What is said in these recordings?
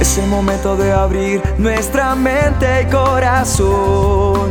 Es el momento de abrir nuestra mente y corazón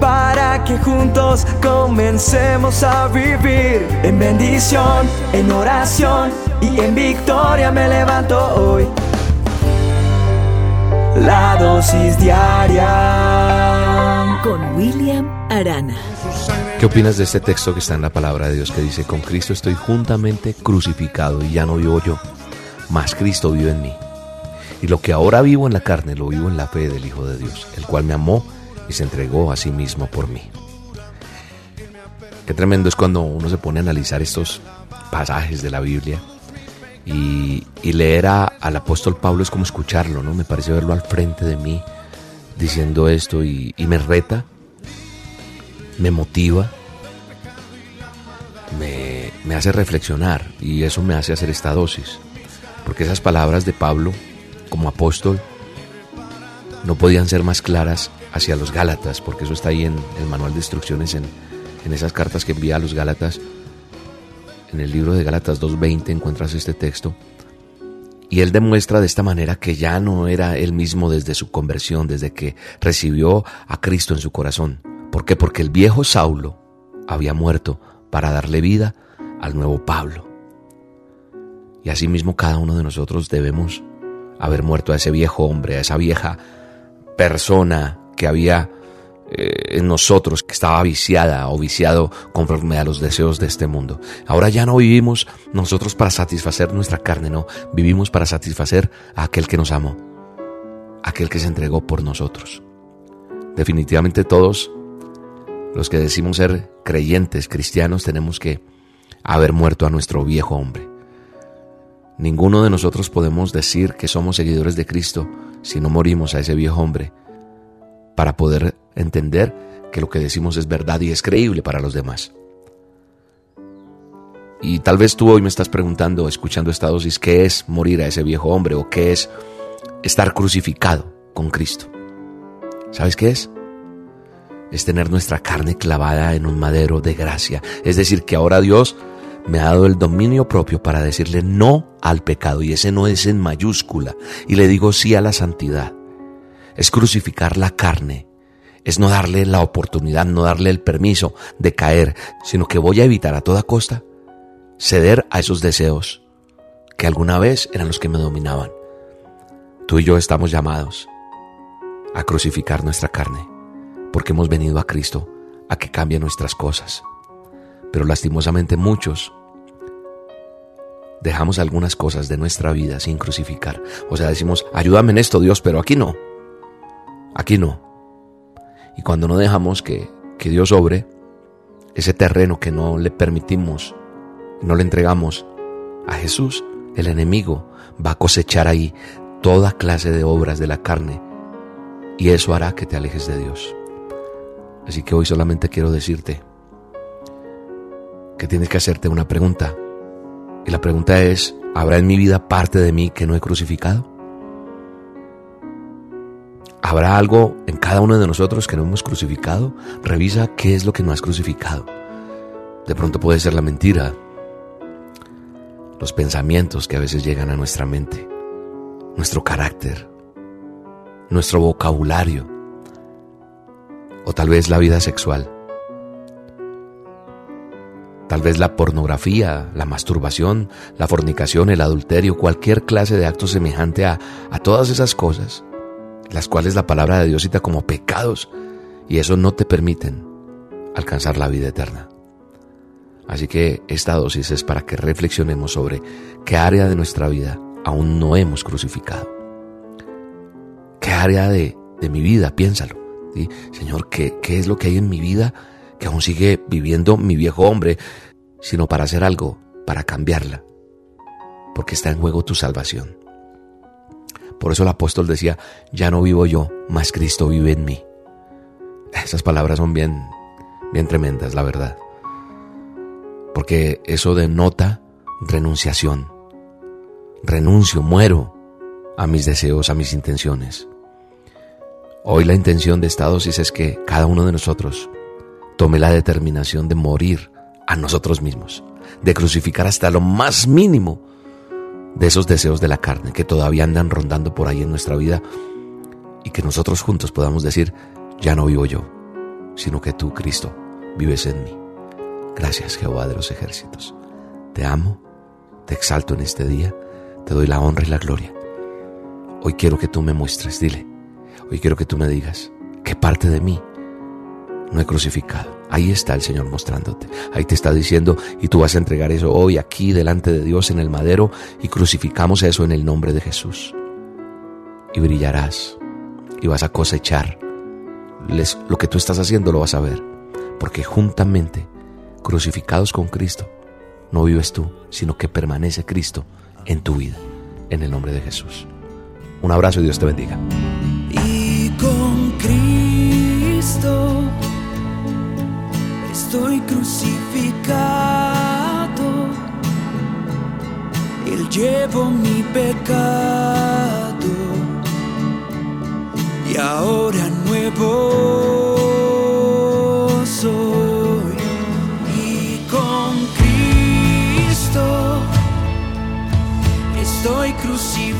para que juntos comencemos a vivir en bendición, en oración y en victoria me levanto hoy. La dosis diaria con William Arana. ¿Qué opinas de este texto que está en la palabra de Dios que dice, con Cristo estoy juntamente crucificado y ya no vivo yo, mas Cristo vive en mí? Y lo que ahora vivo en la carne lo vivo en la fe del Hijo de Dios, el cual me amó y se entregó a sí mismo por mí. Qué tremendo es cuando uno se pone a analizar estos pasajes de la Biblia y, leer al apóstol Pablo es como escucharlo, ¿no? Me parece verlo al frente de mí diciendo esto y, me reta, me motiva, me, me hace reflexionar y eso me hace hacer esta dosis. Porque esas palabras de Pablo como apóstol no podían ser más claras hacia los Gálatas, porque eso está ahí en el manual de instrucciones, en, en esas cartas que envía a los Gálatas. En el libro de Gálatas 2.20 encuentras este texto. Y él demuestra de esta manera que ya no era él mismo desde su conversión, desde que recibió a Cristo en su corazón. ¿Por qué? Porque el viejo Saulo había muerto para darle vida al nuevo Pablo. Y asimismo cada uno de nosotros debemos haber muerto a ese viejo hombre, a esa vieja persona que había eh, en nosotros, que estaba viciada o viciado conforme a los deseos de este mundo. Ahora ya no vivimos nosotros para satisfacer nuestra carne, no, vivimos para satisfacer a aquel que nos amó, aquel que se entregó por nosotros. Definitivamente todos los que decimos ser creyentes, cristianos, tenemos que haber muerto a nuestro viejo hombre. Ninguno de nosotros podemos decir que somos seguidores de Cristo si no morimos a ese viejo hombre, para poder entender que lo que decimos es verdad y es creíble para los demás. Y tal vez tú hoy me estás preguntando, escuchando esta dosis, ¿qué es morir a ese viejo hombre o qué es estar crucificado con Cristo? ¿Sabes qué es? Es tener nuestra carne clavada en un madero de gracia. Es decir, que ahora Dios me ha dado el dominio propio para decirle no al pecado, y ese no es en mayúscula, y le digo sí a la santidad. Es crucificar la carne, es no darle la oportunidad, no darle el permiso de caer, sino que voy a evitar a toda costa ceder a esos deseos que alguna vez eran los que me dominaban. Tú y yo estamos llamados a crucificar nuestra carne, porque hemos venido a Cristo a que cambie nuestras cosas. Pero lastimosamente muchos dejamos algunas cosas de nuestra vida sin crucificar. O sea, decimos, ayúdame en esto Dios, pero aquí no. Aquí no. Y cuando no dejamos que, que Dios obre, ese terreno que no le permitimos, no le entregamos a Jesús, el enemigo va a cosechar ahí toda clase de obras de la carne y eso hará que te alejes de Dios. Así que hoy solamente quiero decirte, que tienes que hacerte una pregunta. Y la pregunta es, ¿habrá en mi vida parte de mí que no he crucificado? ¿Habrá algo en cada uno de nosotros que no hemos crucificado? Revisa qué es lo que no has crucificado. De pronto puede ser la mentira, los pensamientos que a veces llegan a nuestra mente, nuestro carácter, nuestro vocabulario, o tal vez la vida sexual Tal vez la pornografía, la masturbación, la fornicación, el adulterio, cualquier clase de acto semejante a, a todas esas cosas, las cuales la palabra de Dios cita como pecados, y eso no te permiten alcanzar la vida eterna. Así que esta dosis es para que reflexionemos sobre qué área de nuestra vida aún no hemos crucificado. ¿Qué área de, de mi vida? Piénsalo. Señor, ¿qué, ¿qué es lo que hay en mi vida que aún sigue viviendo mi viejo hombre, sino para hacer algo, para cambiarla, porque está en juego tu salvación. Por eso el apóstol decía, ya no vivo yo, mas Cristo vive en mí. Esas palabras son bien, bien tremendas, la verdad. Porque eso denota renunciación. Renuncio, muero a mis deseos, a mis intenciones. Hoy la intención de esta dosis es que cada uno de nosotros tome la determinación de morir a nosotros mismos, de crucificar hasta lo más mínimo de esos deseos de la carne que todavía andan rondando por ahí en nuestra vida y que nosotros juntos podamos decir, ya no vivo yo, sino que tú, Cristo, vives en mí. Gracias, Jehová de los ejércitos. Te amo, te exalto en este día, te doy la honra y la gloria. Hoy quiero que tú me muestres, dile, hoy quiero que tú me digas qué parte de mí no he crucificado. Ahí está el Señor mostrándote. Ahí te está diciendo y tú vas a entregar eso hoy aquí delante de Dios en el madero y crucificamos eso en el nombre de Jesús. Y brillarás y vas a cosechar. lo que tú estás haciendo lo vas a ver. Porque juntamente, crucificados con Cristo, no vives tú, sino que permanece Cristo en tu vida. En el nombre de Jesús. Un abrazo y Dios te bendiga. Y con Cristo estoy crucificado. Él llevo mi pecado y ahora nuevo soy. Y con Cristo estoy crucificado.